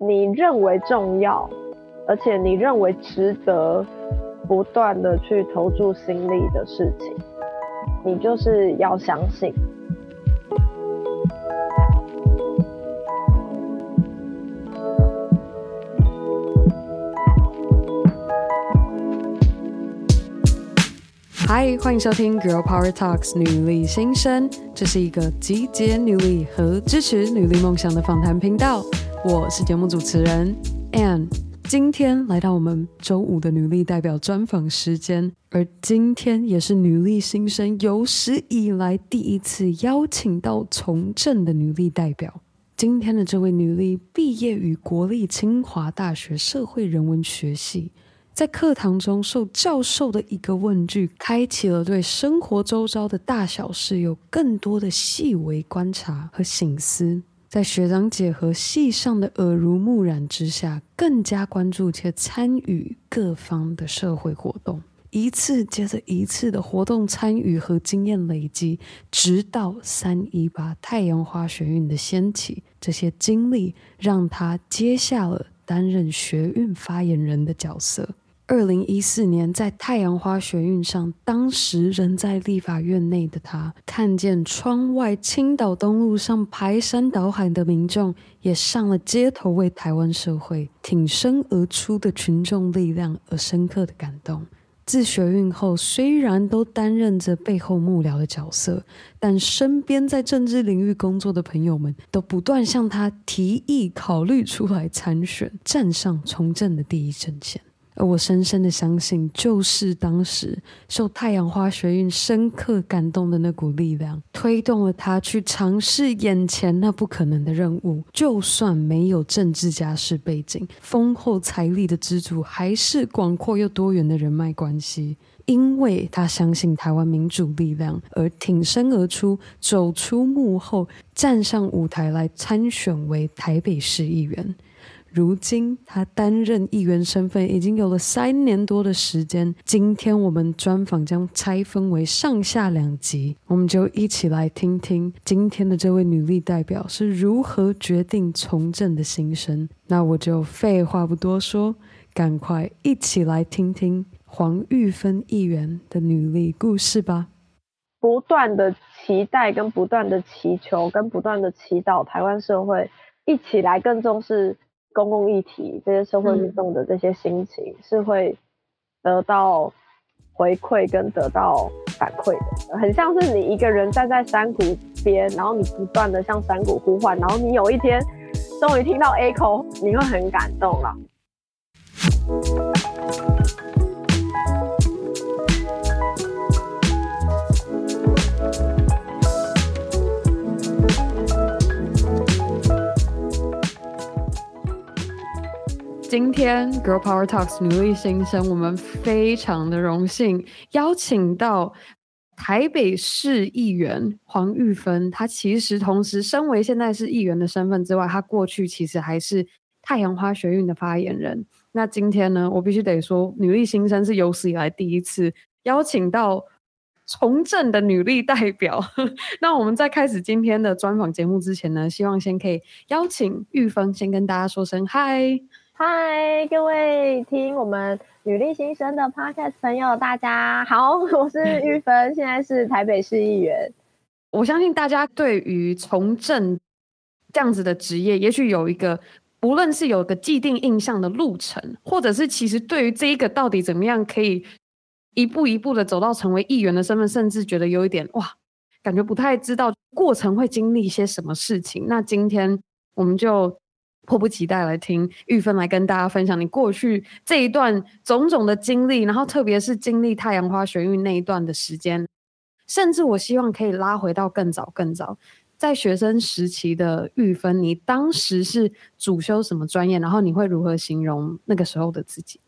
你认为重要，而且你认为值得不断的去投注心力的事情，你就是要相信。嗨，欢迎收听《Girl Power Talks》女力新生，这是一个集结女力和支持女力梦想的访谈频道。我是节目主持人 Ann，今天来到我们周五的女力代表专访时间，而今天也是女力新生有史以来第一次邀请到从政的女力代表。今天的这位女力毕业于国立清华大学社会人文学系。在课堂中受教授的一个问句，开启了对生活周遭的大小事有更多的细微观察和省思。在学长姐和系上的耳濡目染之下，更加关注且参与各方的社会活动，一次接着一次的活动参与和经验累积，直到三一八太阳花学运的掀起，这些经历让她接下了担任学运发言人的角色。二零一四年，在太阳花学运上，当时仍在立法院内的他，看见窗外青岛东路上排山倒海的民众，也上了街头为台湾社会挺身而出的群众力量，而深刻的感动。自学运后，虽然都担任着背后幕僚的角色，但身边在政治领域工作的朋友们，都不断向他提议考虑出来参选，站上从政的第一阵线。而我深深的相信，就是当时受太阳花学运深刻感动的那股力量，推动了他去尝试眼前那不可能的任务。就算没有政治家世背景，丰厚财力的支柱，还是广阔又多元的人脉关系。因为他相信台湾民主力量，而挺身而出，走出幕后，站上舞台来参选为台北市议员。如今他担任议员身份已经有了三年多的时间。今天我们专访将拆分为上下两集，我们就一起来听听今天的这位女力代表是如何决定从政的心声。那我就废话不多说，赶快一起来听听黄玉芬议员的女力故事吧。不断的期待，跟不断的祈求，跟不断的祈祷，台湾社会一起来更重视。公共议题，这些社会运动的这些心情，是会得到回馈跟得到反馈的，很像是你一个人站在山谷边，然后你不断的向山谷呼唤，然后你有一天终于听到 echo，你会很感动了。今天 Girl Power Talks 女力新生，我们非常的荣幸邀请到台北市议员黄玉芬。她其实同时身为现在是议员的身份之外，她过去其实还是太阳花学运的发言人。那今天呢，我必须得说，女力新生是有史以来第一次邀请到从政的女力代表。那我们在开始今天的专访节目之前呢，希望先可以邀请玉芬先跟大家说声嗨。嗨，各位听我们女力新生的 podcast 朋友，大家好，我是玉芬，现在是台北市议员。我相信大家对于从政这样子的职业，也许有一个，不论是有个既定印象的路程，或者是其实对于这一个到底怎么样可以一步一步的走到成为议员的身份，甚至觉得有一点哇，感觉不太知道过程会经历一些什么事情。那今天我们就。迫不及待来听玉芬来跟大家分享你过去这一段种种的经历，然后特别是经历太阳花学运那一段的时间，甚至我希望可以拉回到更早更早，在学生时期的玉芬，你当时是主修什么专业？然后你会如何形容那个时候的自己？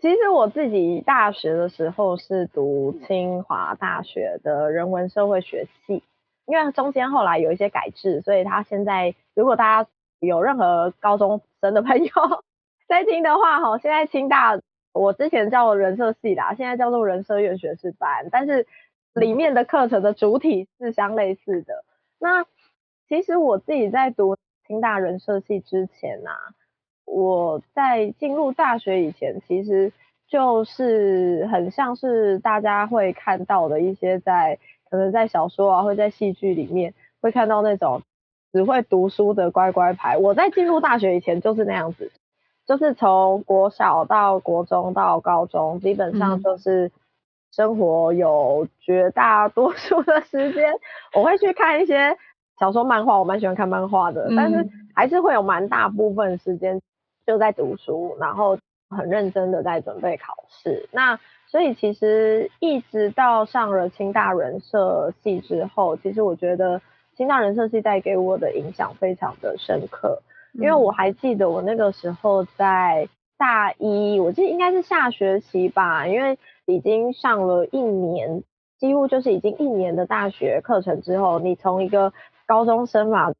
其实我自己大学的时候是读清华大学的人文社会学系，因为中间后来有一些改制，所以他现在如果大家。有任何高中生的朋友 在听的话，哈，现在清大我之前叫人社系啦，现在叫做人社院学士班，但是里面的课程的主体是相类似的。那其实我自己在读清大人社系之前啊，我在进入大学以前，其实就是很像是大家会看到的一些在可能在小说啊，会在戏剧里面会看到那种只会读书的乖乖牌。我在进入大学以前就是那样子，就是从国小到国中到高中，基本上就是生活有绝大多数的时间，我会去看一些。小说、漫画，我蛮喜欢看漫画的，但是还是会有蛮大部分时间就在读书，然后很认真的在准备考试。那所以其实一直到上了清大人社系之后，其实我觉得清大人设系带给我的影响非常的深刻，因为我还记得我那个时候在大一，我记得应该是下学期吧，因为已经上了一年，几乎就是已经一年的大学课程之后，你从一个高中生嘛，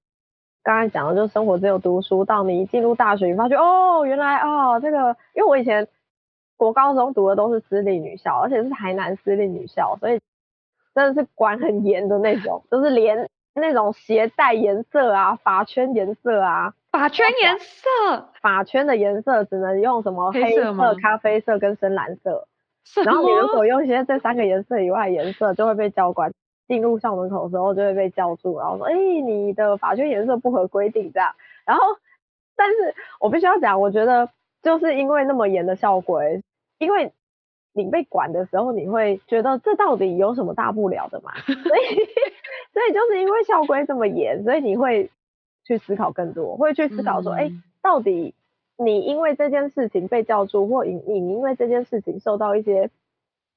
刚才讲的就是生活只有读书，到你一进入大学，你发觉哦，原来哦这个，因为我以前国高中读的都是私立女校，而且是台南私立女校，所以真的是管很严的那种，就是连那种鞋带颜色啊、发圈颜色啊、发圈颜色、发圈的颜色只能用什么黑色、咖啡色跟深蓝色，然后你如果用一些这三个颜色以外颜色，就会被教官。进入校门口的时候就会被叫住，然后说：“哎、欸，你的发圈颜色不合规定。”这样。然后，但是我必须要讲，我觉得就是因为那么严的校规，因为你被管的时候，你会觉得这到底有什么大不了的嘛？所以，所以就是因为校规这么严，所以你会去思考更多，会去思考说：“哎、欸，到底你因为这件事情被叫住，或你你因为这件事情受到一些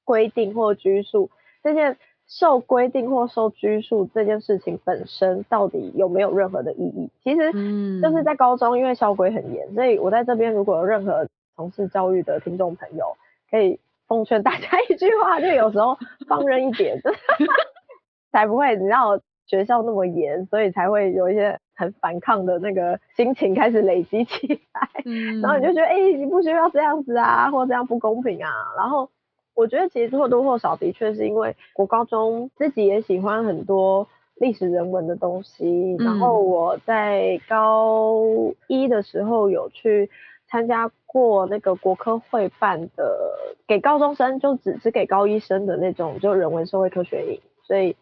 规定或拘束，这件。”受规定或受拘束这件事情本身到底有没有任何的意义？其实就是在高中，因为校规很严，所以我在这边如果有任何从事教育的听众朋友，可以奉劝大家一句话，就有时候放任一点，才不会你知道学校那么严，所以才会有一些很反抗的那个心情开始累积起来，然后你就觉得哎、欸，你不需要这样子啊，或这样不公平啊，然后。我觉得其实或多或少的确是因为我高中自己也喜欢很多历史人文的东西，然后我在高一的时候有去参加过那个国科会办的给高中生，就只只给高一生的那种就人文社会科学营，所以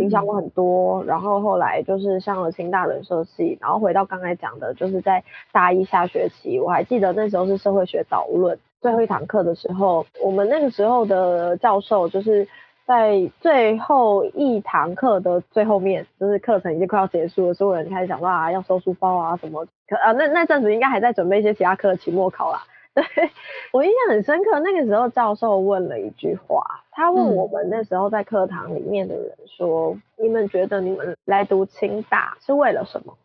影响我很多。然后后来就是上了清大人社系，然后回到刚才讲的，就是在大一下学期，我还记得那时候是社会学导论。最后一堂课的时候，我们那个时候的教授就是在最后一堂课的最后面，就是课程已经快要结束了，所有人开始想到啊要收书包啊什么，可啊那那阵子应该还在准备一些其他课的期末考啦。对，我印象很深刻，那个时候教授问了一句话，他问我们那时候在课堂里面的人说：“嗯、你们觉得你们来读清大是为了什么？”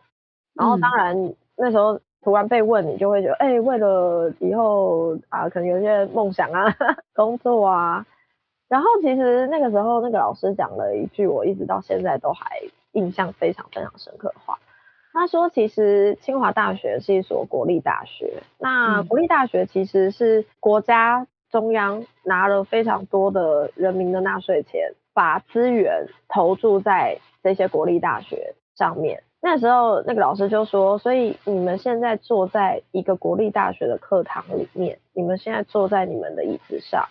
然后当然那时候。突然被问，你就会觉得，哎、欸，为了以后啊，可能有些梦想啊，工作啊。然后其实那个时候，那个老师讲了一句，我一直到现在都还印象非常非常深刻的话。他说，其实清华大学是一所国立大学，那国立大学其实是国家中央拿了非常多的人民的纳税钱，把资源投注在这些国立大学上面。那时候，那个老师就说：“所以你们现在坐在一个国立大学的课堂里面，你们现在坐在你们的椅子上，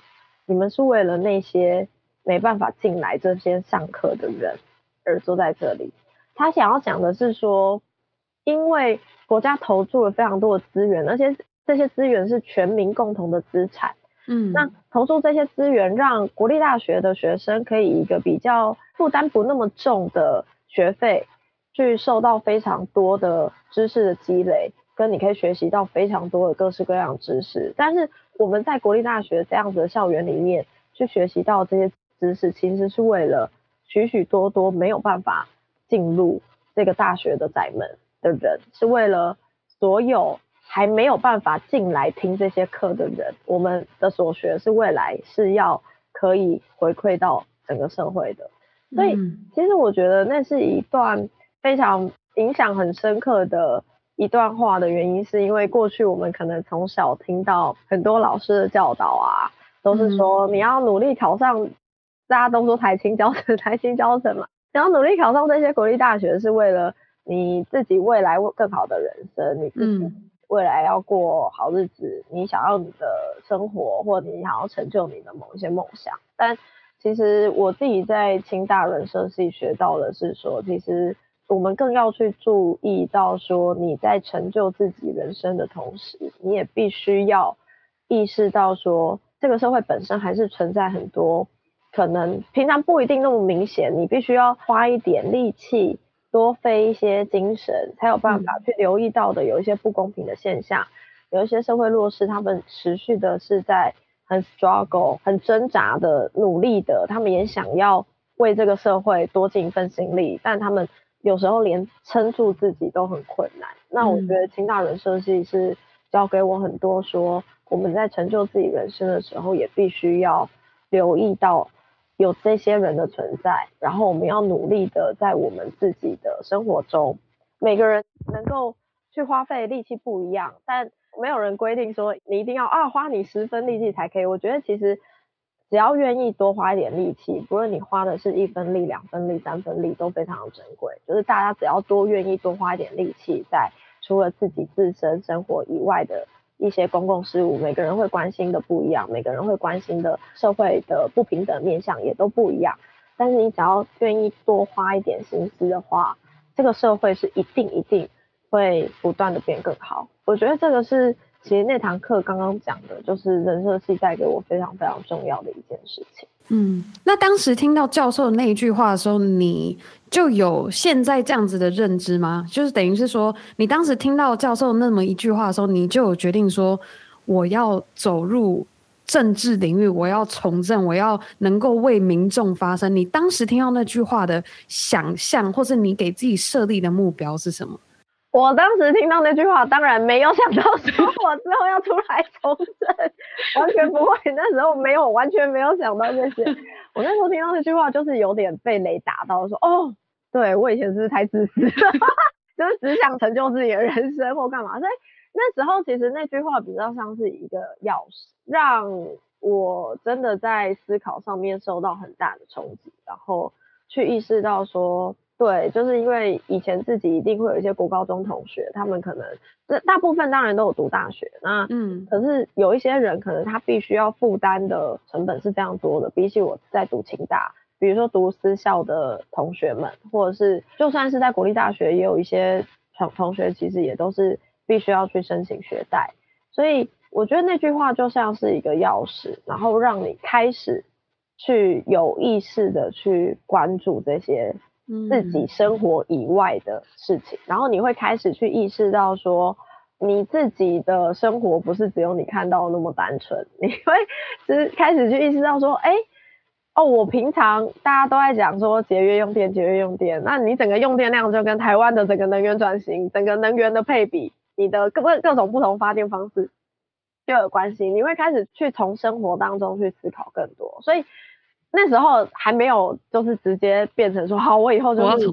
你们是为了那些没办法进来这些上课的人而坐在这里。”他想要讲的是说，因为国家投注了非常多的资源，而且这些资源是全民共同的资产。嗯，那投注这些资源，让国立大学的学生可以以一个比较负担不那么重的学费。去受到非常多的知识的积累，跟你可以学习到非常多的各式各样的知识。但是我们在国立大学这样子的校园里面去学习到这些知识，其实是为了许许多多没有办法进入这个大学的窄门的人，是为了所有还没有办法进来听这些课的人，我们的所学是未来是要可以回馈到整个社会的。所以，其实我觉得那是一段。非常影响很深刻的一段话的原因，是因为过去我们可能从小听到很多老师的教导啊，都是说你要努力考上，大家都说台清交成，台清交成嘛，你要努力考上这些国立大学，是为了你自己未来更好的人生，你自己未来要过好日子，嗯、你想要你的生活，或者你想要成就你的某一些梦想。但其实我自己在清大人社系学到的是说，其实我们更要去注意到说，你在成就自己人生的同时，你也必须要意识到说，这个社会本身还是存在很多可能平常不一定那么明显，你必须要花一点力气，多费一些精神，才有办法去留意到的有一些不公平的现象，有一些社会弱势，他们持续的是在。很 struggle，很挣扎的努力的，他们也想要为这个社会多尽一份心力，但他们有时候连撑住自己都很困难。那我觉得清大人设计是教给我很多说，说我们在成就自己人生的时候，也必须要留意到有这些人的存在，然后我们要努力的在我们自己的生活中，每个人能够去花费力气不一样，但。没有人规定说你一定要啊花你十分力气才可以。我觉得其实只要愿意多花一点力气，不论你花的是一分力、两分力、三分力，都非常的珍贵。就是大家只要多愿意多花一点力气，在除了自己自身生活以外的一些公共事务，每个人会关心的不一样，每个人会关心的社会的不平等面向也都不一样。但是你只要愿意多花一点心思的话，这个社会是一定一定。会不断的变更好，我觉得这个是其实那堂课刚刚讲的，就是人设系带给我非常非常重要的一件事情。嗯，那当时听到教授那一句话的时候，你就有现在这样子的认知吗？就是等于是说，你当时听到教授那么一句话的时候，你就有决定说，我要走入政治领域，我要从政，我要能够为民众发声。你当时听到那句话的想象，或是你给自己设立的目标是什么？我当时听到那句话，当然没有想到说我之后要出来从政，完全不会。那时候没有，完全没有想到这些。我那时候听到那句话，就是有点被雷打到，说哦，对，我以前是不是太自私了？就是只想成就自己的人生或干嘛。所以那时候其实那句话比较像是一个钥匙，让我真的在思考上面受到很大的冲击，然后去意识到说。对，就是因为以前自己一定会有一些国高中同学，他们可能这大部分当然都有读大学，那嗯，可是有一些人可能他必须要负担的成本是非常多的，比起我在读清大，比如说读私校的同学们，或者是就算是在国立大学，也有一些同同学其实也都是必须要去申请学贷，所以我觉得那句话就像是一个钥匙，然后让你开始去有意识的去关注这些。自己生活以外的事情，然后你会开始去意识到说，你自己的生活不是只有你看到那么单纯，你会就是开始去意识到说，哎，哦，我平常大家都在讲说节约用电，节约用电，那你整个用电量就跟台湾的整个能源转型、整个能源的配比，你的各各种不同发电方式就有关系，你会开始去从生活当中去思考更多，所以。那时候还没有，就是直接变成说好，我以后就是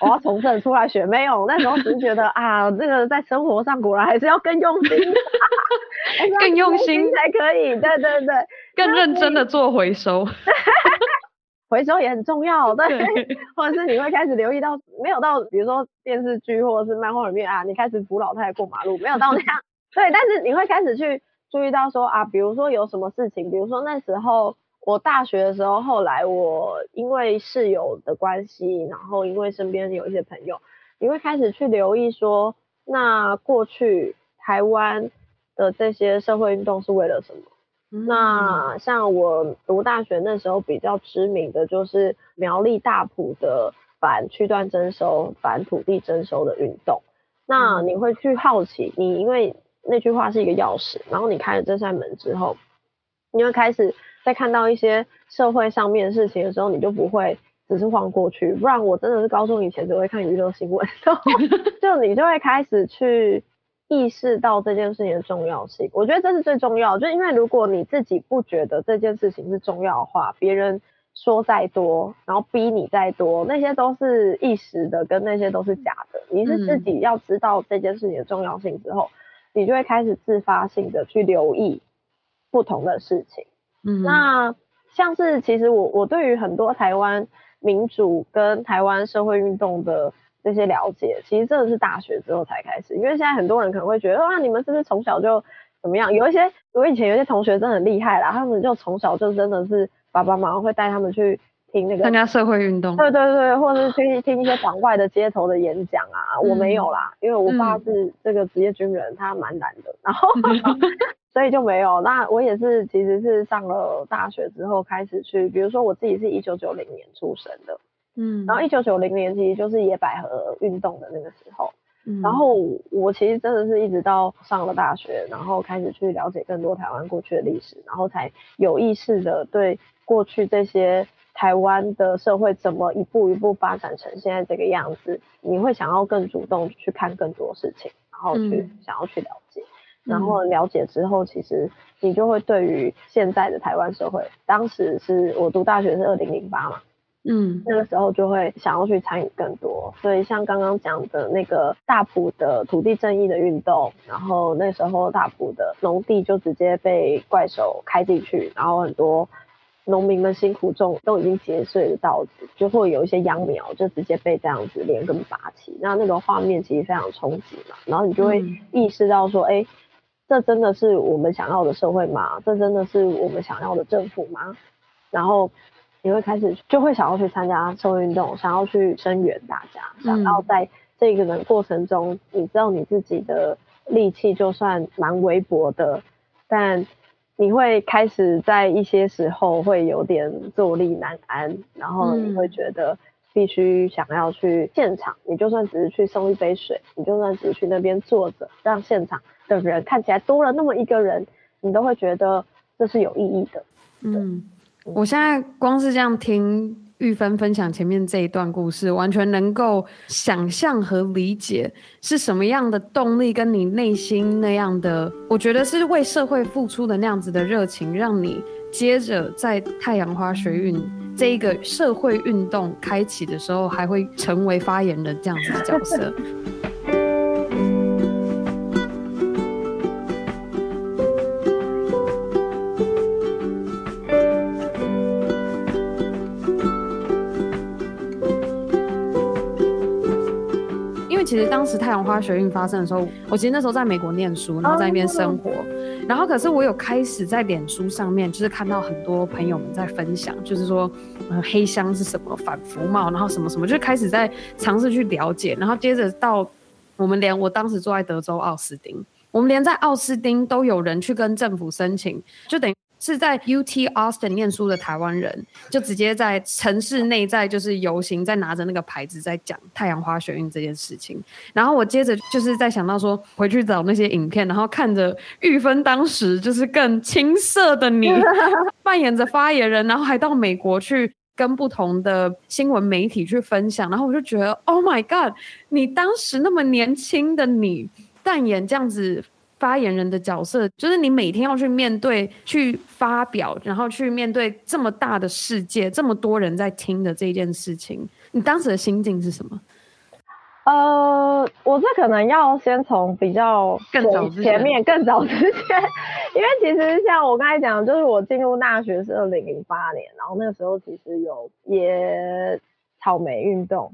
我要从政 出来选，没有。那时候只是觉得 啊，这个在生活上果然还是要更用心，更用心才可以。对对对，更认真的做回收，回收也很重要。对，或者是你会开始留意到，没有到，比如说电视剧或者是漫画里面啊，你开始扶老太太过马路，没有到那样。对，但是你会开始去注意到说啊，比如说有什么事情，比如说那时候。我大学的时候，后来我因为室友的关系，然后因为身边有一些朋友，你会开始去留意说，那过去台湾的这些社会运动是为了什么？嗯、那像我读大学那时候比较知名的就是苗栗大埔的反区段征收、反土地征收的运动。那你会去好奇，你因为那句话是一个钥匙，然后你开了这扇门之后，你会开始。在看到一些社会上面的事情的时候，你就不会只是晃过去。不然我真的是高中以前只会看娱乐新闻，就你就会开始去意识到这件事情的重要性。我觉得这是最重要，就因为如果你自己不觉得这件事情是重要的话，别人说再多，然后逼你再多，那些都是一时的，跟那些都是假的。你是自己要知道这件事情的重要性之后，你就会开始自发性的去留意不同的事情。嗯，那像是其实我我对于很多台湾民主跟台湾社会运动的这些了解，其实真的是大学之后才开始。因为现在很多人可能会觉得，哇，你们是不是从小就怎么样？有一些我以前有些同学真的很厉害啦，他们就从小就真的是爸爸妈妈会带他们去听那个参加社会运动，对对对，或者是去听一些党外的街头的演讲啊。我没有啦，因为我爸是这个职业军人，他蛮懒的，然后 所以就没有。那我也是，其实是上了大学之后开始去，比如说我自己是一九九零年出生的。嗯，然后一九九零年其实就是野百合运动的那个时候，嗯，然后我其实真的是一直到上了大学，然后开始去了解更多台湾过去的历史，然后才有意识的对过去这些台湾的社会怎么一步一步发展成现在这个样子，你会想要更主动去看更多事情，然后去想要去了解，嗯，然后了解之后，其实你就会对于现在的台湾社会，当时是我读大学是二零零八嘛。嗯，那个时候就会想要去参与更多，所以像刚刚讲的那个大埔的土地正义的运动，然后那时候大埔的农地就直接被怪手开进去，然后很多农民们辛苦种都已经结穗的稻子，就会有一些秧苗就直接被这样子连根拔起，那那个画面其实非常冲击嘛，然后你就会意识到说，哎、欸，这真的是我们想要的社会吗？这真的是我们想要的政府吗？然后。你会开始就会想要去参加社会运动，想要去声援大家，想要在这个的过程中，你知道你自己的力气就算蛮微薄的，但你会开始在一些时候会有点坐立难安，然后你会觉得必须想要去现场，你就算只是去送一杯水，你就算只是去那边坐着，让现场的人看起来多了那么一个人，你都会觉得这是有意义的。嗯。我现在光是这样听玉芬分享前面这一段故事，完全能够想象和理解是什么样的动力，跟你内心那样的，我觉得是为社会付出的那样子的热情，让你接着在太阳花学运这一个社会运动开启的时候，还会成为发言人这样子的角色。其实当时太阳花学运发生的时候，我其实那时候在美国念书，然后在那边生活，然后可是我有开始在脸书上面，就是看到很多朋友们在分享，就是说，呃，黑箱是什么，反服贸，然后什么什么，就开始在尝试去了解，然后接着到我们连我当时住在德州奥斯汀，我们连在奥斯汀都有人去跟政府申请，就等于。是在 UT Austin 念书的台湾人，就直接在城市内在就是游行，在拿着那个牌子在讲太阳花学运这件事情。然后我接着就是在想到说，回去找那些影片，然后看着玉芬当时就是更青涩的你 扮演着发言人，然后还到美国去跟不同的新闻媒体去分享。然后我就觉得，Oh my God，你当时那么年轻的你扮演这样子。发言人的角色，就是你每天要去面对、去发表，然后去面对这么大的世界，这么多人在听的这件事情，你当时的心境是什么？呃，我这可能要先从比较更早前面、更早之前，因为其实像我刚才讲，就是我进入大学是二零零八年，然后那个时候其实有野草莓运动。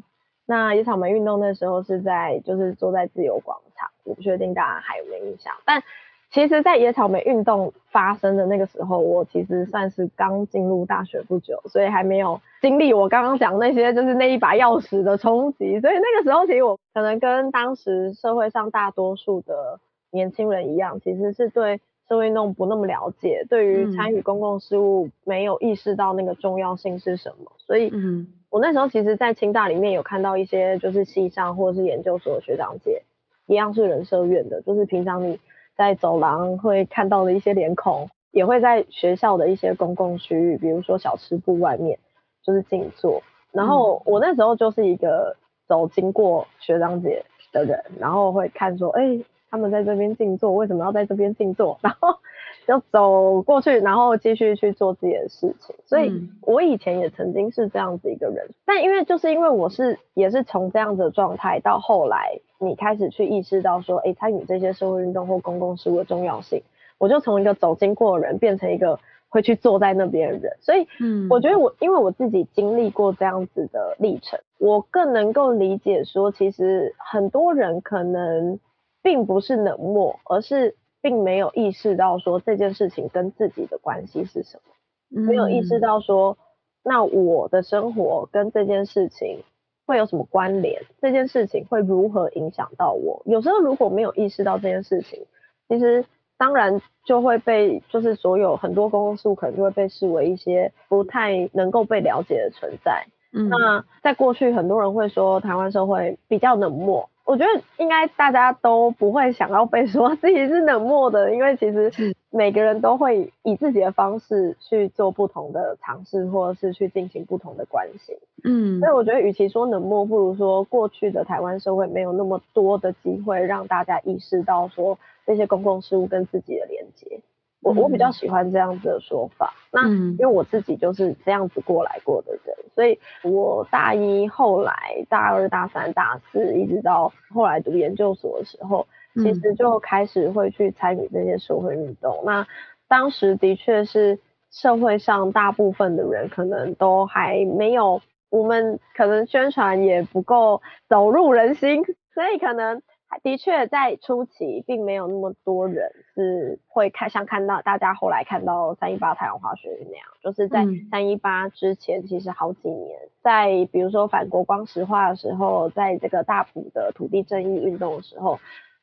那野草莓运动那时候是在，就是坐在自由广场，我不确定大家还有没有印象。但其实，在野草莓运动发生的那个时候，我其实算是刚进入大学不久，所以还没有经历我刚刚讲那些，就是那一把钥匙的冲击。所以那个时候，其实我可能跟当时社会上大多数的年轻人一样，其实是对社会运动不那么了解，对于参与公共事务没有意识到那个重要性是什么。所以，嗯。我那时候其实，在清大里面有看到一些，就是系上或者是研究所的学长姐，一样是人社院的，就是平常你在走廊会看到的一些脸孔，也会在学校的一些公共区域，比如说小吃部外面，就是静坐。然后我那时候就是一个走经过学长姐的人，然后会看说，哎、欸，他们在这边静坐，为什么要在这边静坐？然后。就走过去，然后继续去做自己的事情。所以，我以前也曾经是这样子一个人。但因为就是因为我是也是从这样子的状态，到后来你开始去意识到说，哎，参与这些社会运动或公共事务的重要性，我就从一个走经过的人变成一个会去坐在那边的人。所以，嗯，我觉得我因为我自己经历过这样子的历程，我更能够理解说，其实很多人可能并不是冷漠，而是并没有意识到说这件事情跟自己的关系是什么，没有意识到说，那我的生活跟这件事情。会有什么关联？这件事情会如何影响到我？有时候如果没有意识到这件事情，其实当然就会被，就是所有很多公共事务可能就会被视为一些不太能够被了解的存在。嗯，那在过去很多人会说台湾社会比较冷漠。我觉得应该大家都不会想要被说自己是冷漠的，因为其实每个人都会以自己的方式去做不同的尝试，或者是去进行不同的关系。嗯，所以我觉得与其说冷漠，不如说过去的台湾社会没有那么多的机会让大家意识到说这些公共事务跟自己的连接。我我比较喜欢这样子的说法，那因为我自己就是这样子过来过的人，所以我大一后来大二大三大四一直到后来读研究所的时候，其实就开始会去参与这些社会运动。那当时的确是社会上大部分的人可能都还没有，我们可能宣传也不够走入人心，所以可能。的确，在初期并没有那么多人是会看，像看到大家后来看到三一八太阳花学运那样，就是在三一八之前，其实好几年，在比如说反国光石化的时候，在这个大埔的土地正义运动的时候，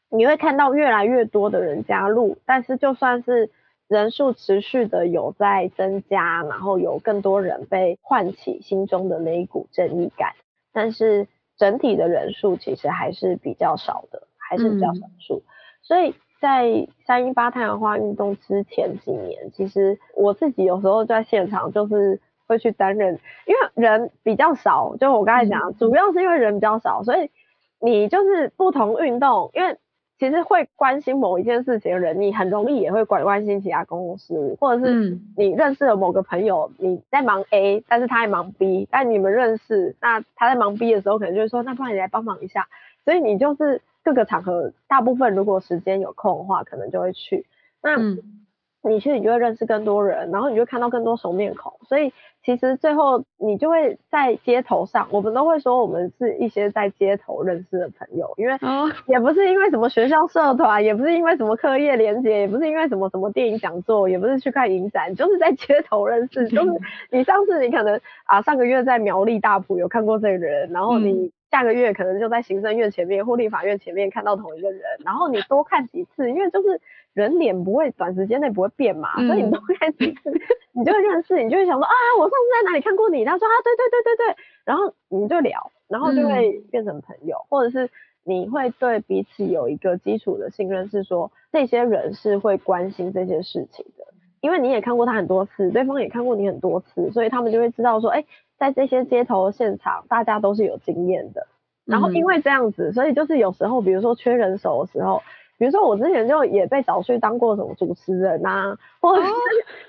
你会看到越来越多的人加入，但是就算是人数持续的有在增加，然后有更多人被唤起心中的那一股正义感，但是。整体的人数其实还是比较少的，还是比较少数。嗯、所以在三一八太阳花运动之前几年，其实我自己有时候在现场就是会去担任，因为人比较少，就我刚才讲，嗯、主要是因为人比较少，所以你就是不同运动，因为。其实会关心某一件事情的人，你很容易也会关关心其他公共事务，或者是你认识了某个朋友，你在忙 A，但是他在忙 B，但你们认识，那他在忙 B 的时候，可能就会说，那不然你来帮忙一下，所以你就是各个场合，大部分如果时间有空的话，可能就会去。那你去，你就会认识更多人，然后你就看到更多熟面孔，所以。其实最后你就会在街头上，我们都会说我们是一些在街头认识的朋友，因为也不是因为什么学校社团，也不是因为什么课业连结，也不是因为什么什么电影讲座，也不是去看影展，就是在街头认识。就是 你上次你可能啊上个月在苗栗大埔有看过这个人，然后你下个月可能就在行政院前面或立法院前面看到同一个人，然后你多看几次，因为就是。人脸不会短时间内不会变嘛，嗯、所以你都开始，你就会认识，你就会想说啊，我上次在哪里看过你？他说啊，对对对对对，然后你就聊，然后就会变成朋友，嗯、或者是你会对彼此有一个基础的信任，是说这些人是会关心这些事情的，因为你也看过他很多次，对方也看过你很多次，所以他们就会知道说，哎，在这些街头现场，大家都是有经验的，然后因为这样子，所以就是有时候，比如说缺人手的时候。比如说我之前就也被找去当过什么主持人啊，或者是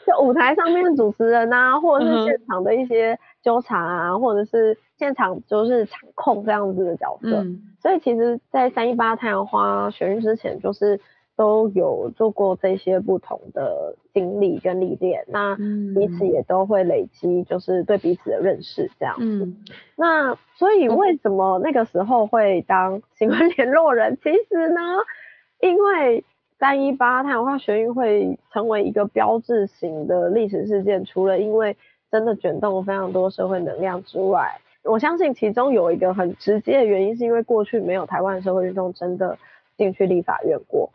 就舞台上面的主持人啊，或者是现场的一些纠察啊，或者是现场就是场控这样子的角色。嗯、所以其实，在三一八太阳花学运之前，就是都有做过这些不同的经历跟历练。那彼此也都会累积，就是对彼此的认识这样子。嗯、那所以为什么那个时候会当新闻联络人？其实呢？因为三一八太阳花学运会成为一个标志性的历史事件，除了因为真的卷动了非常多社会能量之外，我相信其中有一个很直接的原因，是因为过去没有台湾社会运动真的进去立法院过，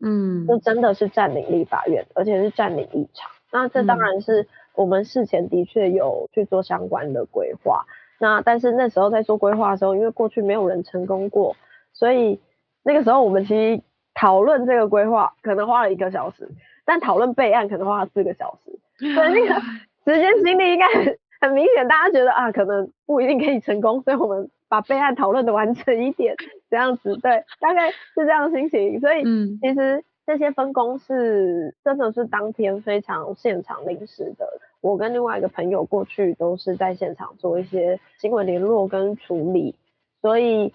嗯，就真的是占领立法院，而且是占领议场。那这当然是我们事前的确有去做相关的规划，那但是那时候在做规划的时候，因为过去没有人成功过，所以那个时候我们其实。讨论这个规划可能花了一个小时，但讨论备案可能花了四个小时，所以那个 时间精力应该很很明显，大家觉得啊，可能不一定可以成功，所以我们把备案讨论的完整一点，这样子，对，大概是这样的心情。所以其实这些分工是真的是当天非常现场临时的。我跟另外一个朋友过去都是在现场做一些新闻联络跟处理，所以。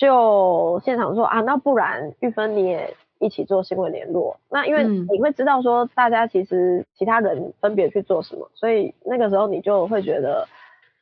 就现场说啊，那不然玉芬你也一起做新闻联络。那因为你会知道说大家其实其他人分别去做什么，所以那个时候你就会觉得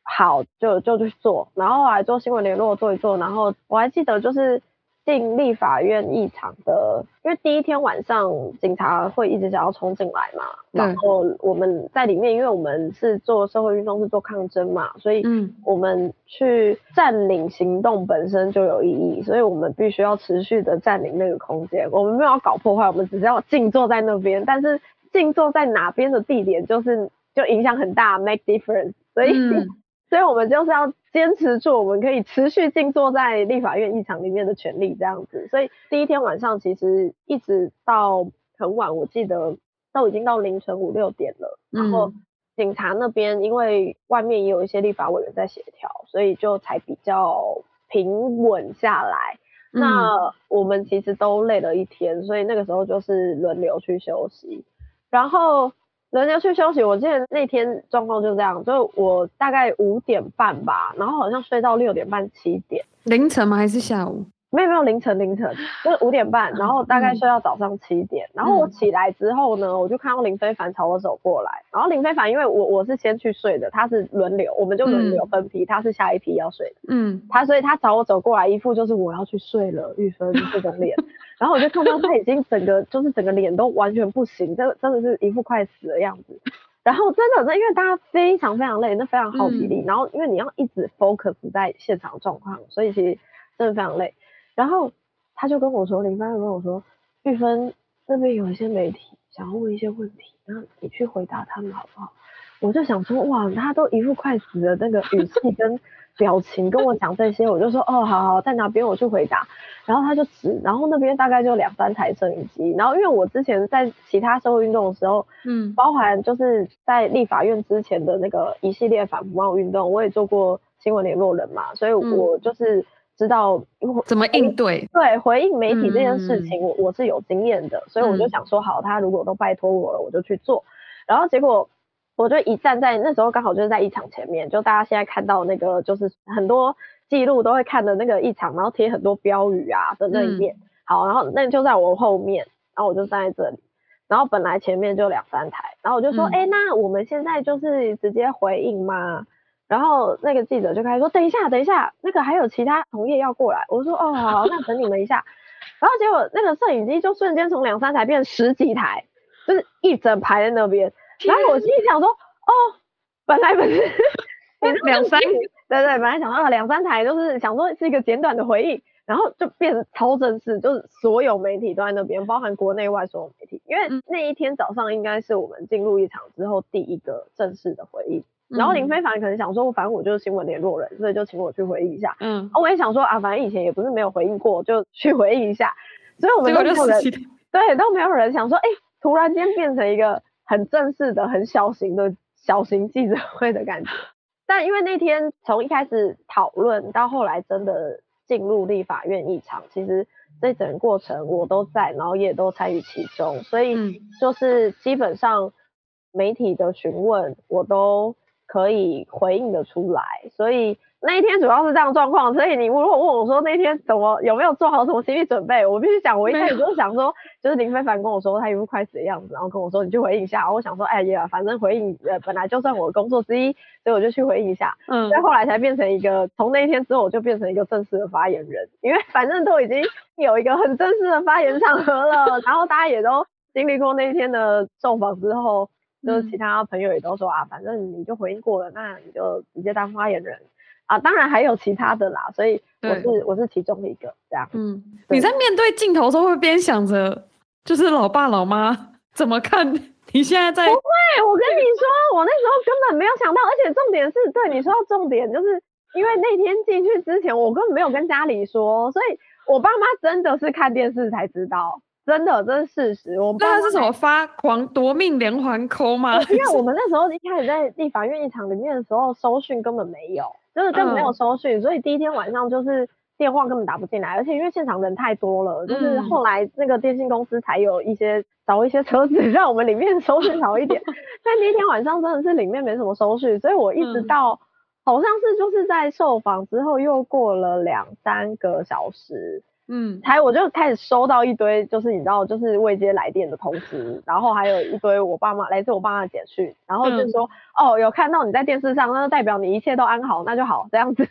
好，就就去做。然后后来做新闻联络做一做，然后我还记得就是。进立法院议场的，因为第一天晚上警察会一直想要冲进来嘛，然后我们在里面，因为我们是做社会运动，是做抗争嘛，所以我们去占领行动本身就有意义，所以我们必须要持续的占领那个空间，我们没有要搞破坏，我们只是要静坐在那边，但是静坐在哪边的地点就是就影响很大，make difference，所以、嗯、所以我们就是要。坚持住，我们可以持续静坐在立法院议场里面的权利，这样子。所以第一天晚上其实一直到很晚，我记得都已经到凌晨五六点了。然后警察那边因为外面也有一些立法委员在协调，所以就才比较平稳下来。那我们其实都累了一天，所以那个时候就是轮流去休息，然后。人家去休息，我记得那天状况就这样，就我大概五点半吧，然后好像睡到六点半七点。凌晨吗？还是下午？没有没有，凌晨凌晨，就是五点半，然后大概睡到早上七点，嗯、然后我起来之后呢，我就看到林非凡朝我走过来，然后林非凡因为我我是先去睡的，他是轮流，我们就轮流分批，嗯、他是下一批要睡的，嗯，他所以他朝我走过来，一副就是我要去睡了，玉芬这种脸。然后我就看到他已经整个就是整个脸都完全不行，真真的是一副快死的样子。然后真的，那因为大家非常非常累，那非常耗体力。嗯、然后因为你要一直 focus 在现场状况，所以其实真的非常累。然后他就跟我说，林帆就跟我说，玉芬那边有一些媒体想要问一些问题，然后你去回答他们好不好？我就想说，哇，他都一副快死的那个语气跟。表情跟我讲这些，我就说哦，好好，在哪边我去回答。然后他就指，然后那边大概就两三台摄影机。然后因为我之前在其他社会运动的时候，嗯，包含就是在立法院之前的那个一系列反服贸运动，我也做过新闻联络人嘛，所以我就是知道怎么应对。对，回应媒体这件事情，我我是有经验的，所以我就想说，好，他如果都拜托我了，我就去做。然后结果。我就一站在那时候，刚好就是在一场前面，就大家现在看到那个，就是很多记录都会看的那个一场，然后贴很多标语啊的那一面。嗯、好，然后那就在我后面，然后我就站在这里，然后本来前面就两三台，然后我就说，哎、那我们现在就是直接回应吗？然后那个记者就开始说，等一下，等一下，那个还有其他同业要过来。我说，哦，好，好，那等你们一下。然后结果那个摄影机就瞬间从两三台变十几台，就是一整排在那边。然后我心里想说，哦，本来不是两三，对对，本来想啊两三台，就是想说是一个简短的回应，然后就变成超正式，就是所有媒体都在那边，包含国内外所有媒体，因为那一天早上应该是我们进入一场之后第一个正式的回应。然后林非凡可能想说，反正我就是新闻联络人，所以就请我去回忆一下。嗯，啊我也想说啊，反正以前也不是没有回忆过，就去回忆一下。所以我们都没有人，对，都没有人想说，哎，突然间变成一个。很正式的、很小型的小型记者会的感觉，但因为那天从一开始讨论到后来真的进入立法院议场，其实这整个过程我都在，然后也都参与其中，所以就是基本上媒体的询问我都可以回应的出来，所以。那一天主要是这样状况，所以你如果问我说那天怎么有没有做好什么心理准备，我必须讲，我一开始就想说，就是林非凡跟我说他一副快死的样子，然后跟我说你去回应一下，我想说哎呀，反正回应呃本来就算我的工作之一，所以我就去回应一下，嗯，再后来才变成一个从那一天之后我就变成一个正式的发言人，因为反正都已经有一个很正式的发言场合了，然后大家也都经历过那一天的受访之后，就是其他朋友也都说啊，反正你就回应过了，那你就直接当发言人。啊，当然还有其他的啦，所以我是我是其中一个这样。嗯，你在面对镜头的时候会边想着，就是老爸老妈怎么看你现在在？不会，我跟你说，我那时候根本没有想到，而且重点是对你说到重点，就是因为那天进去之前，我根本没有跟家里说，所以我爸妈真的是看电视才知道。真的，这是事实。我们那是什么发狂夺命连环 call 吗？因为 我们那时候一开始在立法院议场里面的时候，收讯根本没有，就是根本没有收讯，嗯、所以第一天晚上就是电话根本打不进来，而且因为现场人太多了，就是后来那个电信公司才有一些找一些车子让我们里面收讯好一点。但第一天晚上真的是里面没什么收讯，所以我一直到、嗯、好像是就是在受访之后又过了两三个小时。嗯，才我就开始收到一堆，就是你知道，就是未接来电的通知，然后还有一堆我爸妈来自我爸妈的简讯，然后就说、嗯、哦，有看到你在电视上，那就代表你一切都安好，那就好这样子。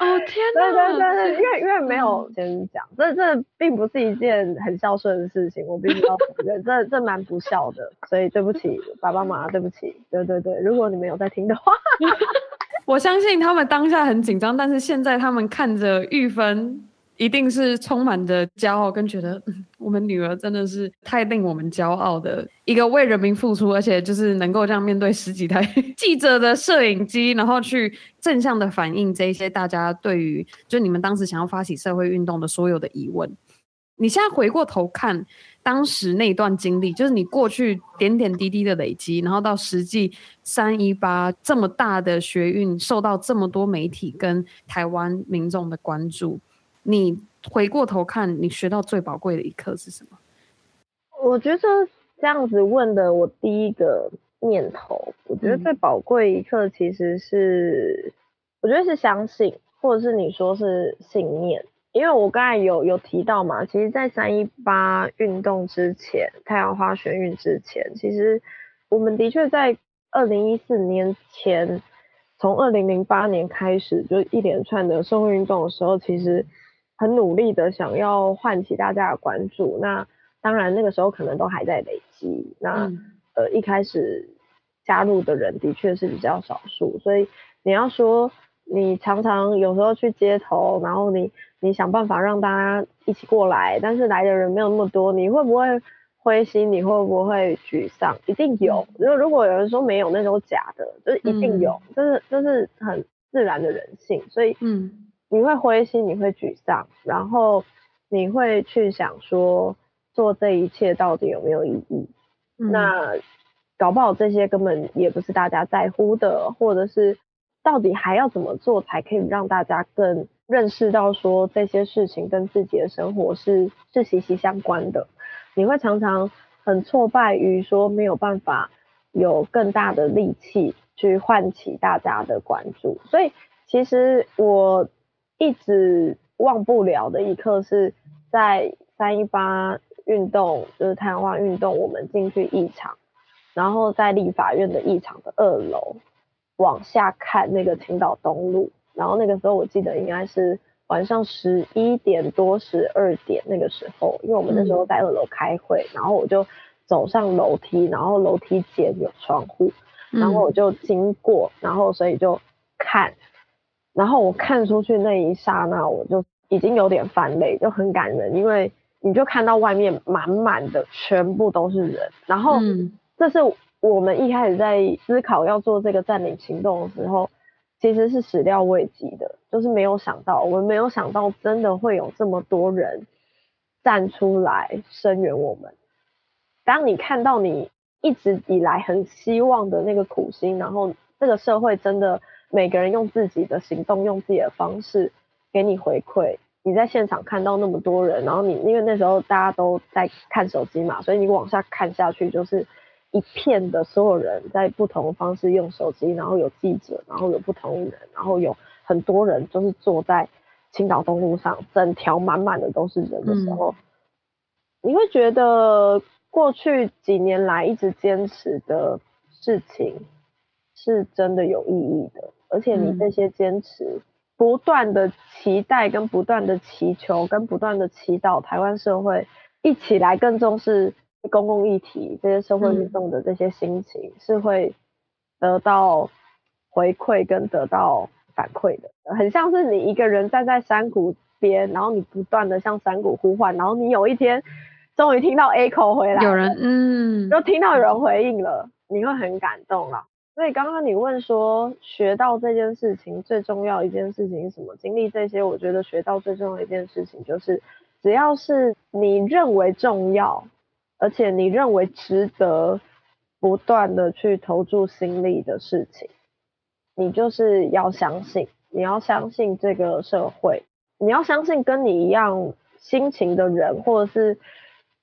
哦天哪！对对对，因为因为没有先讲，这这并不是一件很孝顺的事情，我必须要承认，这这蛮不孝的，所以对不起爸爸妈妈，对不起，对对对，如果你们有在听的话，我相信他们当下很紧张，但是现在他们看着玉芬。一定是充满着骄傲，跟觉得，我们女儿真的是太令我们骄傲的一个为人民付出，而且就是能够这样面对十几台记者的摄影机，然后去正向的反映这一些大家对于就你们当时想要发起社会运动的所有的疑问。你现在回过头看当时那段经历，就是你过去点点滴滴的累积，然后到实际三一八这么大的学运，受到这么多媒体跟台湾民众的关注。你回过头看，你学到最宝贵的一课是什么？我觉得这样子问的，我第一个念头，我觉得最宝贵一课其实是，嗯、我觉得是相信，或者是你说是信念。因为我刚才有有提到嘛，其实，在三一八运动之前，太阳花学运之前，其实我们的确在二零一四年前，从二零零八年开始，就一连串的社会运动的时候，其实。很努力的想要唤起大家的关注，那当然那个时候可能都还在累积，那、嗯、呃一开始加入的人的确是比较少数，所以你要说你常常有时候去街头，然后你你想办法让大家一起过来，但是来的人没有那么多，你会不会灰心？你会不会沮丧？一定有。如果如果有人说没有，那种假的，就是一定有，这、嗯、是这是很自然的人性，所以嗯。你会灰心，你会沮丧，然后你会去想说，做这一切到底有没有意义？嗯、那搞不好这些根本也不是大家在乎的，或者是到底还要怎么做才可以让大家更认识到说，这些事情跟自己的生活是是息息相关的。你会常常很挫败于说没有办法有更大的力气去唤起大家的关注，所以其实我。一直忘不了的一刻是在三一八运动，就是太阳花运动，我们进去议场，然后在立法院的议场的二楼往下看那个青岛东路，然后那个时候我记得应该是晚上十一点多十二点那个时候，因为我们那时候在二楼开会，然后我就走上楼梯，然后楼梯间有窗户，然后我就经过，然后所以就看。然后我看出去那一刹那，我就已经有点泛泪，就很感人，因为你就看到外面满满的全部都是人。然后，这是我们一开始在思考要做这个占领行动的时候，其实是始料未及的，就是没有想到，我们没有想到真的会有这么多人站出来声援我们。当你看到你一直以来很希望的那个苦心，然后这个社会真的。每个人用自己的行动，用自己的方式给你回馈。你在现场看到那么多人，然后你因为那时候大家都在看手机嘛，所以你往下看下去就是一片的所有人在不同的方式用手机，然后有记者，然后有不同人，然后有很多人就是坐在青岛东路上，整条满满的都是人的时候，嗯，你会觉得过去几年来一直坚持的事情是真的有意义的。而且你这些坚持，不断的期待跟不断的祈求跟不断的祈祷，台湾社会一起来更重视公共议题，这些社会运动的这些心情是会得到回馈跟得到反馈的，很像是你一个人站在山谷边，然后你不断的向山谷呼唤，然后你有一天终于听到 echo 回来，有人嗯，就听到有人回应了，你会很感动了。所以刚刚你问说，学到这件事情最重要一件事情是什么？经历这些，我觉得学到最重要一件事情就是，只要是你认为重要，而且你认为值得不断的去投注心力的事情，你就是要相信，你要相信这个社会，你要相信跟你一样心情的人，或者是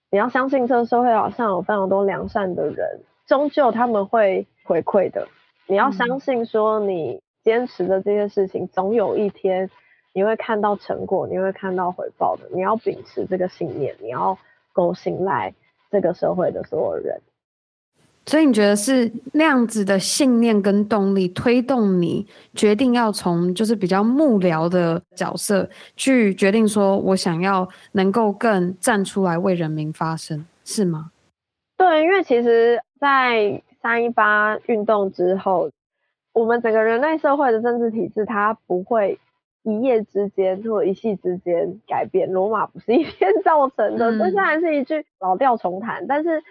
你要相信这个社会好像有非常多良善的人，终究他们会。回馈的，你要相信说你坚持的这些事情，总有一天你会看到成果，你会看到回报的。你要秉持这个信念，你要够信赖这个社会的所有人。所以你觉得是那样子的信念跟动力推动你决定要从就是比较幕僚的角色去决定说，我想要能够更站出来为人民发声，是吗？对，因为其实，在三一八运动之后，我们整个人类社会的政治体制，它不会一夜之间或一夕之间改变。罗马不是一天造成的，这虽然是一句老调重弹，但是。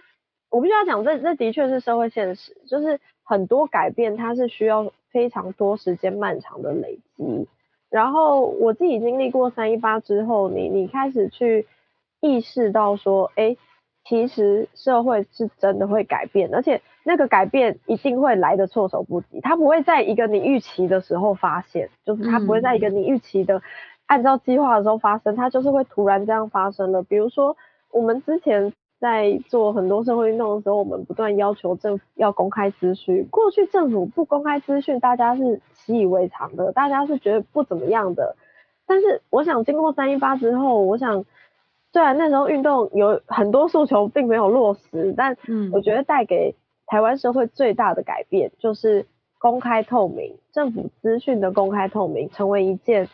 我必须要讲，这这的确是社会现实，就是很多改变它是需要非常多时间漫长的累积。然后我自己经历过三一八之后，你你开始去意识到说，哎，其实社会是真的会改变，而且那个改变一定会来的措手不及，它不会在一个你预期的时候发现，就是它不会在一个你预期的按照计划的时候发生，它就是会突然这样发生了。比如说我们之前。在做很多社会运动的时候，我们不断要求政府要公开资讯。过去政府不公开资讯，大家是习以为常的，大家是觉得不怎么样的。但是，我想经过三一八之后，我想虽然那时候运动有很多诉求并没有落实，但我觉得带给台湾社会最大的改变就是公开透明，政府资讯的公开透明，成为一件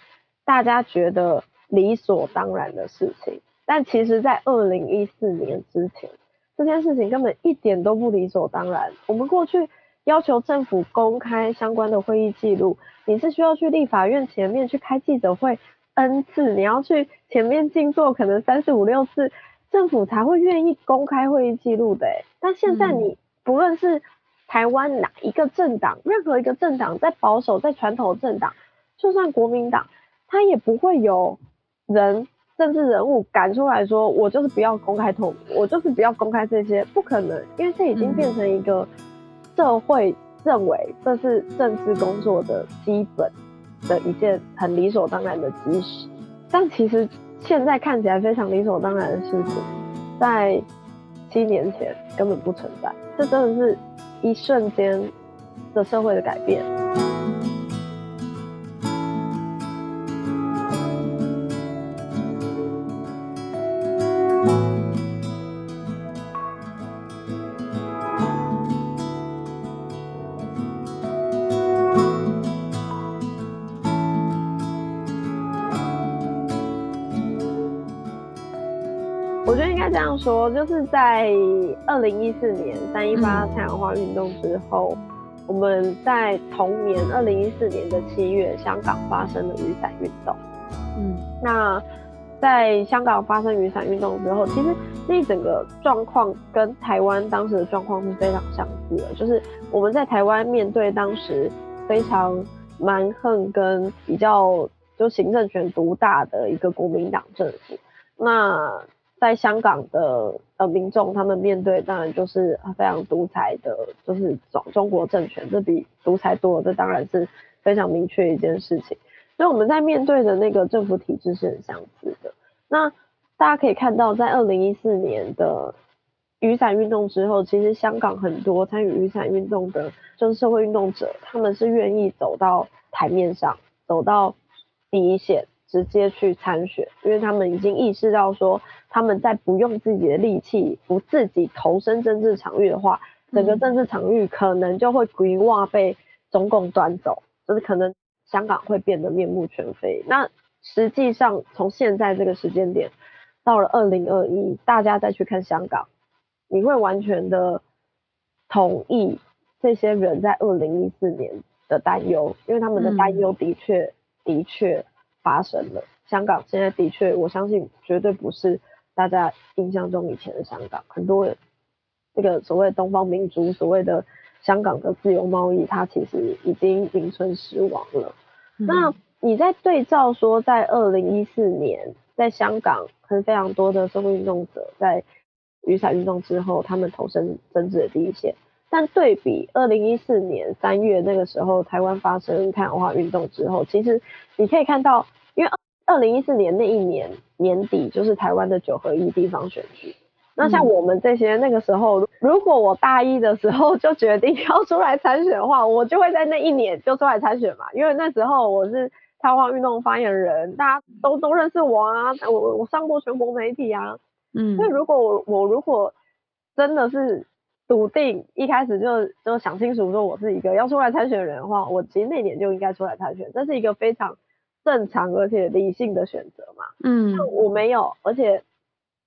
大家觉得理所当然的事情。但其实，在二零一四年之前，这件事情根本一点都不理所当然。我们过去要求政府公开相关的会议记录，你是需要去立法院前面去开记者会 N 次，你要去前面静坐可能三四五六次，政府才会愿意公开会议记录的。但现在你不论是台湾哪一个政党，任何一个政党，在保守、在传统政党，就算国民党，他也不会有人。政治人物敢出来说，我就是不要公开透明，我就是不要公开这些，不可能，因为这已经变成一个社会认为这是政治工作的基本的一件很理所当然的基石。但其实现在看起来非常理所当然的事情，在七年前根本不存在。这真的是一瞬间的社会的改变。说，就是在二零一四年三一八太阳花运动之后，嗯、我们在同年二零一四年的七月，香港发生了雨伞运动。嗯，那在香港发生雨伞运动之后，其实那一整个状况跟台湾当时的状况是非常相似的，就是我们在台湾面对当时非常蛮横跟比较就行政权独大的一个国民党政府，那。在香港的呃民众，他们面对当然就是非常独裁的，就是中中国政权，这比独裁多，这当然是非常明确一件事情。所以我们在面对的那个政府体制是很相似的。那大家可以看到，在二零一四年的雨伞运动之后，其实香港很多参与雨伞运动的，就是社会运动者，他们是愿意走到台面上，走到第一线。直接去参选，因为他们已经意识到说，他们在不用自己的力气，不自己投身政治场域的话，整个政治场域可能就会规划被中共端走，就是可能香港会变得面目全非。那实际上从现在这个时间点到了二零二一，大家再去看香港，你会完全的同意这些人在二零一四年的担忧，因为他们的担忧的确、嗯、的确。发生了，香港现在的确，我相信绝对不是大家印象中以前的香港。很多这个所谓东方明珠，所谓的香港的自由贸易，它其实已经名存实亡了。嗯、那你在对照说，在二零一四年，在香港，可能非常多的社会运动者在雨伞运动之后，他们投身政治的第一线。但对比二零一四年三月那个时候，台湾发生太阳花运动之后，其实你可以看到，因为二零一四年那一年年底就是台湾的九合一地方选举。那像我们这些那个时候，如果我大一的时候就决定要出来参选的话，我就会在那一年就出来参选嘛。因为那时候我是太阳花运动发言人，大家都都认识我啊，我我上过全国媒体啊，嗯，所以如果我我如果真的是笃定一开始就就想清楚说我是一个要出来参选的人的话，我其实那年就应该出来参选，这是一个非常正常而且理性的选择嘛，嗯，我没有，而且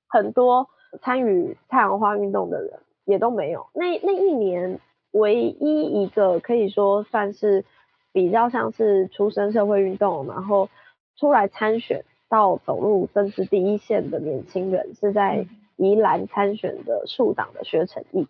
很多参与太阳花运动的人也都没有，那那一年唯一一个可以说算是比较像是出身社会运动，然后出来参选到走入政治第一线的年轻人，是在宜兰参选的树党的薛成义。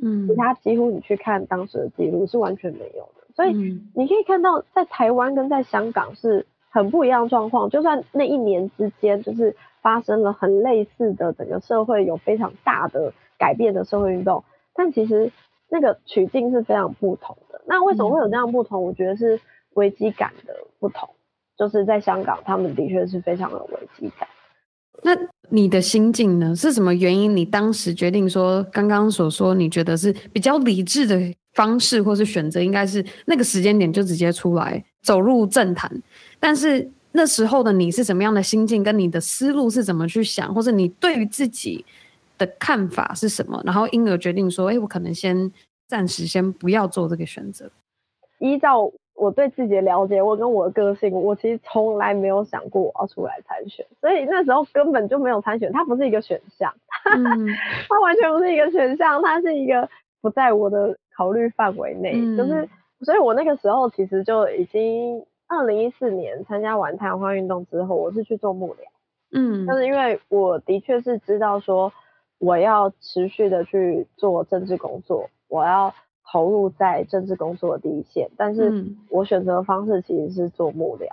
嗯，其他几乎你去看当时的记录是完全没有的，所以你可以看到在台湾跟在香港是很不一样的状况。就算那一年之间就是发生了很类似的整个社会有非常大的改变的社会运动，但其实那个取径是非常不同的。那为什么会有这样不同？我觉得是危机感的不同，就是在香港他们的确是非常有危机感。那你的心境呢？是什么原因？你当时决定说，刚刚所说，你觉得是比较理智的方式，或是选择，应该是那个时间点就直接出来走入政坛。但是那时候的你是什么样的心境？跟你的思路是怎么去想，或者你对于自己的看法是什么？然后因而决定说，哎，我可能先暂时先不要做这个选择。依照。我对自己的了解，我跟我的个性，我其实从来没有想过我要出来参选，所以那时候根本就没有参选，它不是一个选项，嗯、它完全不是一个选项，它是一个不在我的考虑范围内，嗯、就是，所以我那个时候其实就已经二零一四年参加完太阳花运动之后，我是去做幕僚，嗯，但是因为我的确是知道说我要持续的去做政治工作，我要。投入在政治工作的第一线，但是我选择的方式其实是做幕僚，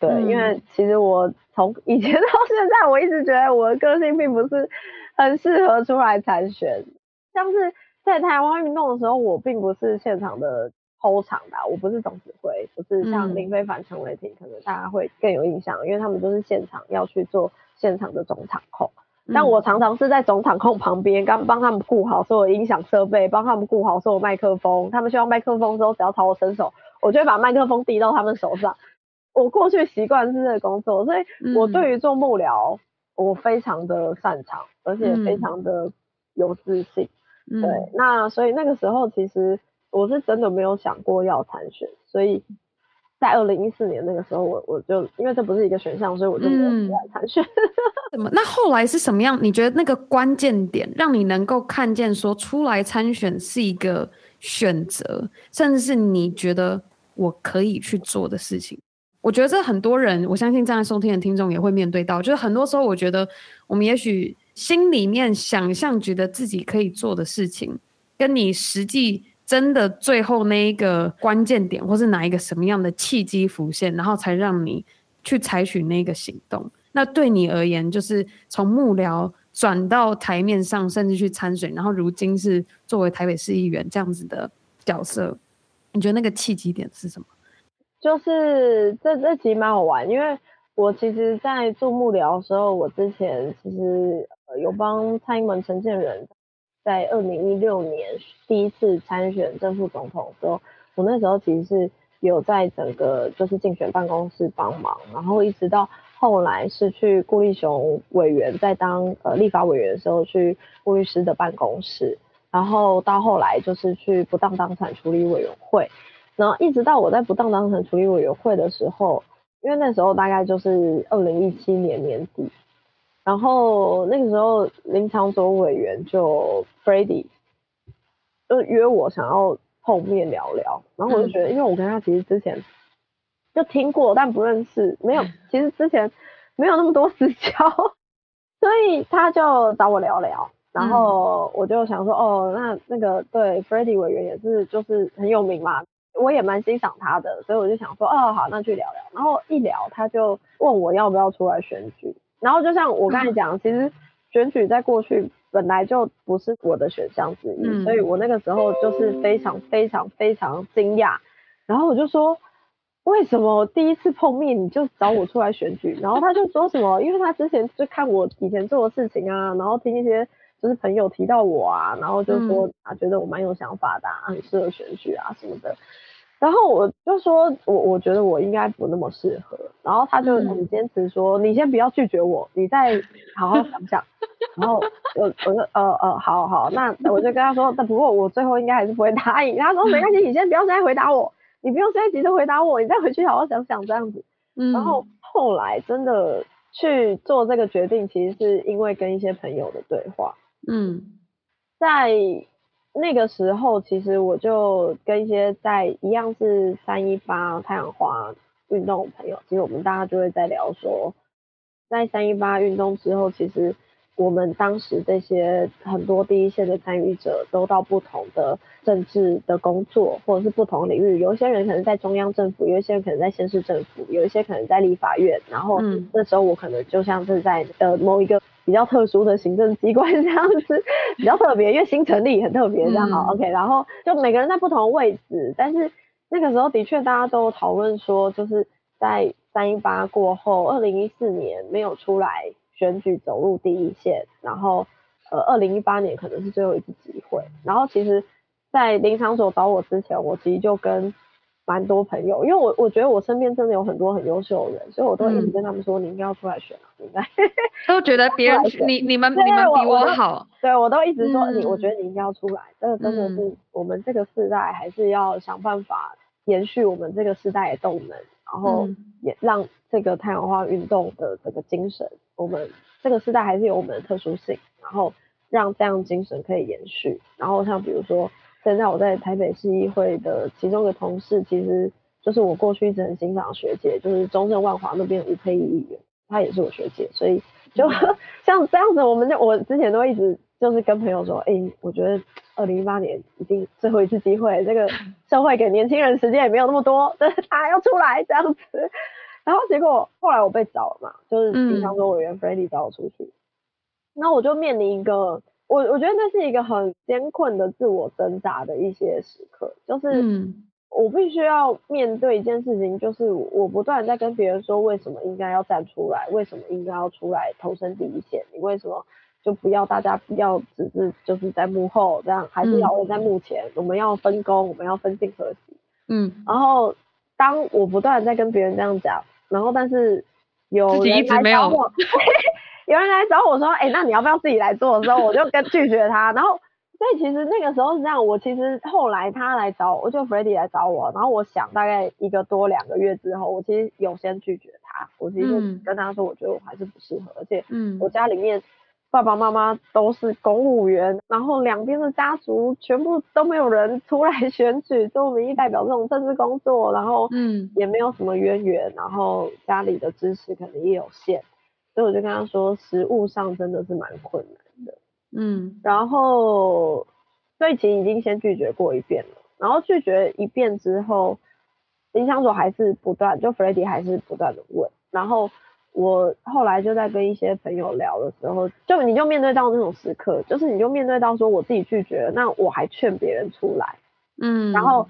嗯、对，因为其实我从以前到现在，我一直觉得我的个性并不是很适合出来参选。像是在台湾运动的时候，我并不是现场的候场的，我不是总指挥，不是像林非凡、陈伟霆，可能大家会更有印象，因为他们都是现场要去做现场的总场控。但我常常是在总场控旁边，刚帮他们顾好所有音响设备，帮他们顾好所有麦克风。他们需要麦克风之后，只要朝我伸手，我就会把麦克风递到他们手上。我过去习惯是这个工作，所以我对于做幕僚，我非常的擅长，而且非常的有自信。嗯、对，那所以那个时候其实我是真的没有想过要参选，所以。在二零一四年那个时候，我我就因为这不是一个选项，所以我就没有出来参选。怎么？那后来是什么样？你觉得那个关键点让你能够看见说出来参选是一个选择，甚至是你觉得我可以去做的事情？我觉得这很多人，我相信正在收听的听众也会面对到，就是很多时候我觉得我们也许心里面想象觉得自己可以做的事情，跟你实际。真的最后那一个关键点，或是哪一个什么样的契机浮现，然后才让你去采取那个行动。那对你而言，就是从幕僚转到台面上，甚至去参选，然后如今是作为台北市议员这样子的角色。你觉得那个契机点是什么？就是这这其实蛮好玩，因为我其实，在做幕僚的时候，我之前其实有帮蔡英文、陈建仁。在二零一六年第一次参选正副总统的时候，我那时候其实是有在整个就是竞选办公室帮忙，然后一直到后来是去顾立雄委员在当呃立法委员的时候去顾律师的办公室，然后到后来就是去不当当产处理委员会，然后一直到我在不当当产处理委员会的时候，因为那时候大概就是二零一七年年底。然后那个时候，林长佐委员就 Freddy 就约我想要碰面聊聊，然后我就觉得，因为我跟他其实之前就听过，但不认识，没有，其实之前没有那么多私交，所以他就找我聊聊，然后我就想说，哦，那那个对 Freddy 委员也是就是很有名嘛，我也蛮欣赏他的，所以我就想说，哦，好，那去聊聊，然后一聊，他就问我要不要出来选举。然后就像我刚才讲，其实选举在过去本来就不是我的选项之一，嗯、所以我那个时候就是非常非常非常惊讶。然后我就说，为什么第一次碰面你就找我出来选举？然后他就说什么，因为他之前就看我以前做的事情啊，然后听一些就是朋友提到我啊，然后就说啊觉得我蛮有想法的，啊，很适合选举啊什么的。然后我就说，我我觉得我应该不那么适合。然后他就很坚持说，嗯、你先不要拒绝我，你再好好想想。然后我我说呃呃好好，那我就跟他说，但不过我最后应该还是不会答应。他说没关系，你先不要现在回答我，你不用现在急着回答我，你再回去好好想想这样子。嗯、然后后来真的去做这个决定，其实是因为跟一些朋友的对话。嗯，在。那个时候，其实我就跟一些在一样是三一八太阳花运动的朋友，其实我们大家就会在聊说，在三一八运动之后，其实我们当时这些很多第一线的参与者都到不同的政治的工作，或者是不同领域，有一些人可能在中央政府，有一些人可能在县市政府，有一些可能在立法院，然后那时候我可能就像是在呃某一个。比较特殊的行政机关这样子，比较特别，因为新成立很特别这样好、嗯、OK。然后就每个人在不同的位置，但是那个时候的确大家都讨论说，就是在三一八过后，二零一四年没有出来选举走入第一线，然后呃二零一八年可能是最后一次机会。然后其实，在林场所找我之前，我其实就跟。蛮多朋友，因为我我觉得我身边真的有很多很优秀的人，所以我都一直跟他们说，你应该要出来选啊，应该 都觉得别人你你们你们比我好，对我都一直说你，我觉得你应该要出来，这个真的是我们这个世代还是要想办法延续我们这个世代的动能，然后也让这个太阳花运动的这个精神，我们这个时代还是有我们的特殊性，然后让这样精神可以延续，然后像比如说。现在我在台北市议会的其中一个同事，其实就是我过去一直很欣赏的学姐，就是中正万华那边吴佩仪议员，她也是我学姐，所以就 像这样子，我们就我之前都一直就是跟朋友说，哎、欸，我觉得二零一八年一定最后一次机会，这个社会给年轻人时间也没有那么多，但是他要出来这样子，然后结果后来我被找了嘛，就是平常说委员 Freddy 找我出去，那、嗯、我就面临一个。我我觉得那是一个很艰困的自我挣扎的一些时刻，就是我必须要面对一件事情，就是我不断在跟别人说，为什么应该要站出来，为什么应该要出来投身第一线，你为什么就不要大家不要只是就是在幕后这样，还是要我在幕前，我们要分工，我们要分进合击，嗯，然后当我不断在跟别人这样讲，然后但是有人来找我。有人来找我说，哎、欸，那你要不要自己来做的时候，我就跟拒绝他。然后，所以其实那个时候是这样。我其实后来他来找我，就 Freddy 来找我。然后我想大概一个多两个月之后，我其实有先拒绝他。我其实就跟他说，我觉得我还是不适合。而且，嗯，我家里面爸爸妈妈都是公务员，然后两边的家族全部都没有人出来选举做民意代表这种政治工作，然后，嗯，也没有什么渊源，然后家里的支持可能也有限。所以我就跟他说，实物上真的是蛮困难的，嗯，然后所以其实已经先拒绝过一遍了，然后拒绝一遍之后，林昶佐还是不断，就 Freddy 还是不断的问，然后我后来就在跟一些朋友聊的时候，就你就面对到那种时刻，就是你就面对到说我自己拒绝了，那我还劝别人出来，嗯，然后。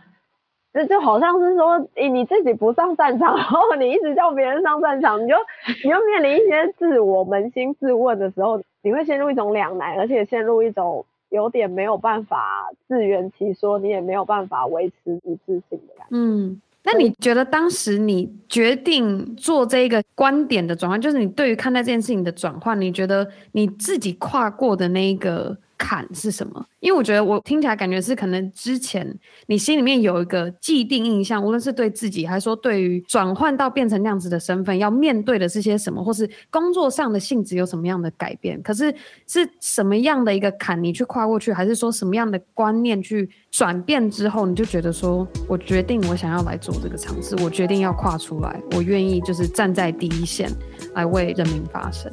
这就好像是说，诶，你自己不上战场，然后你一直叫别人上战场，你就你就面临一些自我扪心自问的时候，你会陷入一种两难，而且陷入一种有点没有办法自圆其说，你也没有办法维持一致性的感觉。嗯，那你觉得当时你决定做这一个观点的转换，就是你对于看待这件事情的转换，你觉得你自己跨过的那一个坎是什么？因为我觉得我听起来感觉是可能之前你心里面有一个既定印象，无论是对自己还是说对于转换到变成那样子的身份，要面对的是些什么，或是工作上的性质有什么样的改变？可是是什么样的一个坎你去跨过去，还是说什么样的观念去转变之后，你就觉得说我决定我想要来做这个尝试，我决定要跨出来，我愿意就是站在第一线来为人民发声。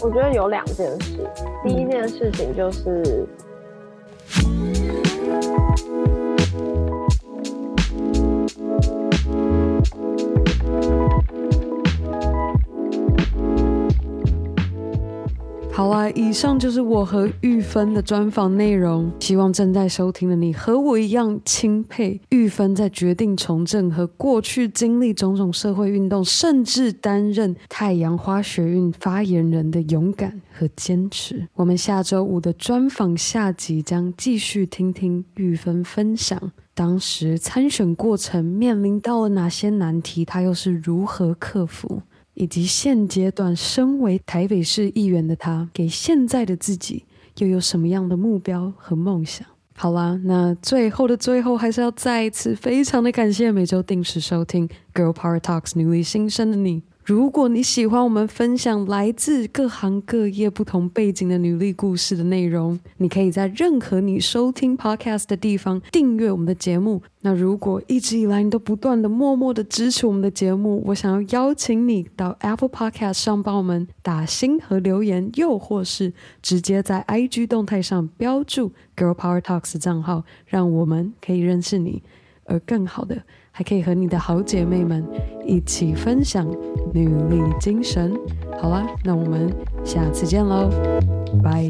我觉得有两件事，第一件事情就是。好啦，以上就是我和玉芬的专访内容。希望正在收听的你和我一样钦佩玉芬在决定从政和过去经历种种社会运动，甚至担任太阳花学运发言人的勇敢和坚持。我们下周五的专访下集将继续听听玉芬分享。当时参选过程面临到了哪些难题，他又是如何克服，以及现阶段身为台北市议员的他，给现在的自己又有什么样的目标和梦想？好啦，那最后的最后，还是要再一次非常的感谢每周定时收听《Girl Power Talks》女力新生的你。如果你喜欢我们分享来自各行各业不同背景的女力故事的内容，你可以在任何你收听 podcast 的地方订阅我们的节目。那如果一直以来你都不断的默默的支持我们的节目，我想要邀请你到 Apple Podcast 上帮我们打星和留言，又或是直接在 IG 动态上标注 Girl Power Talks 账号，让我们可以认识你，而更好的。还可以和你的好姐妹们一起分享女力精神。好啦，那我们下次见喽，拜。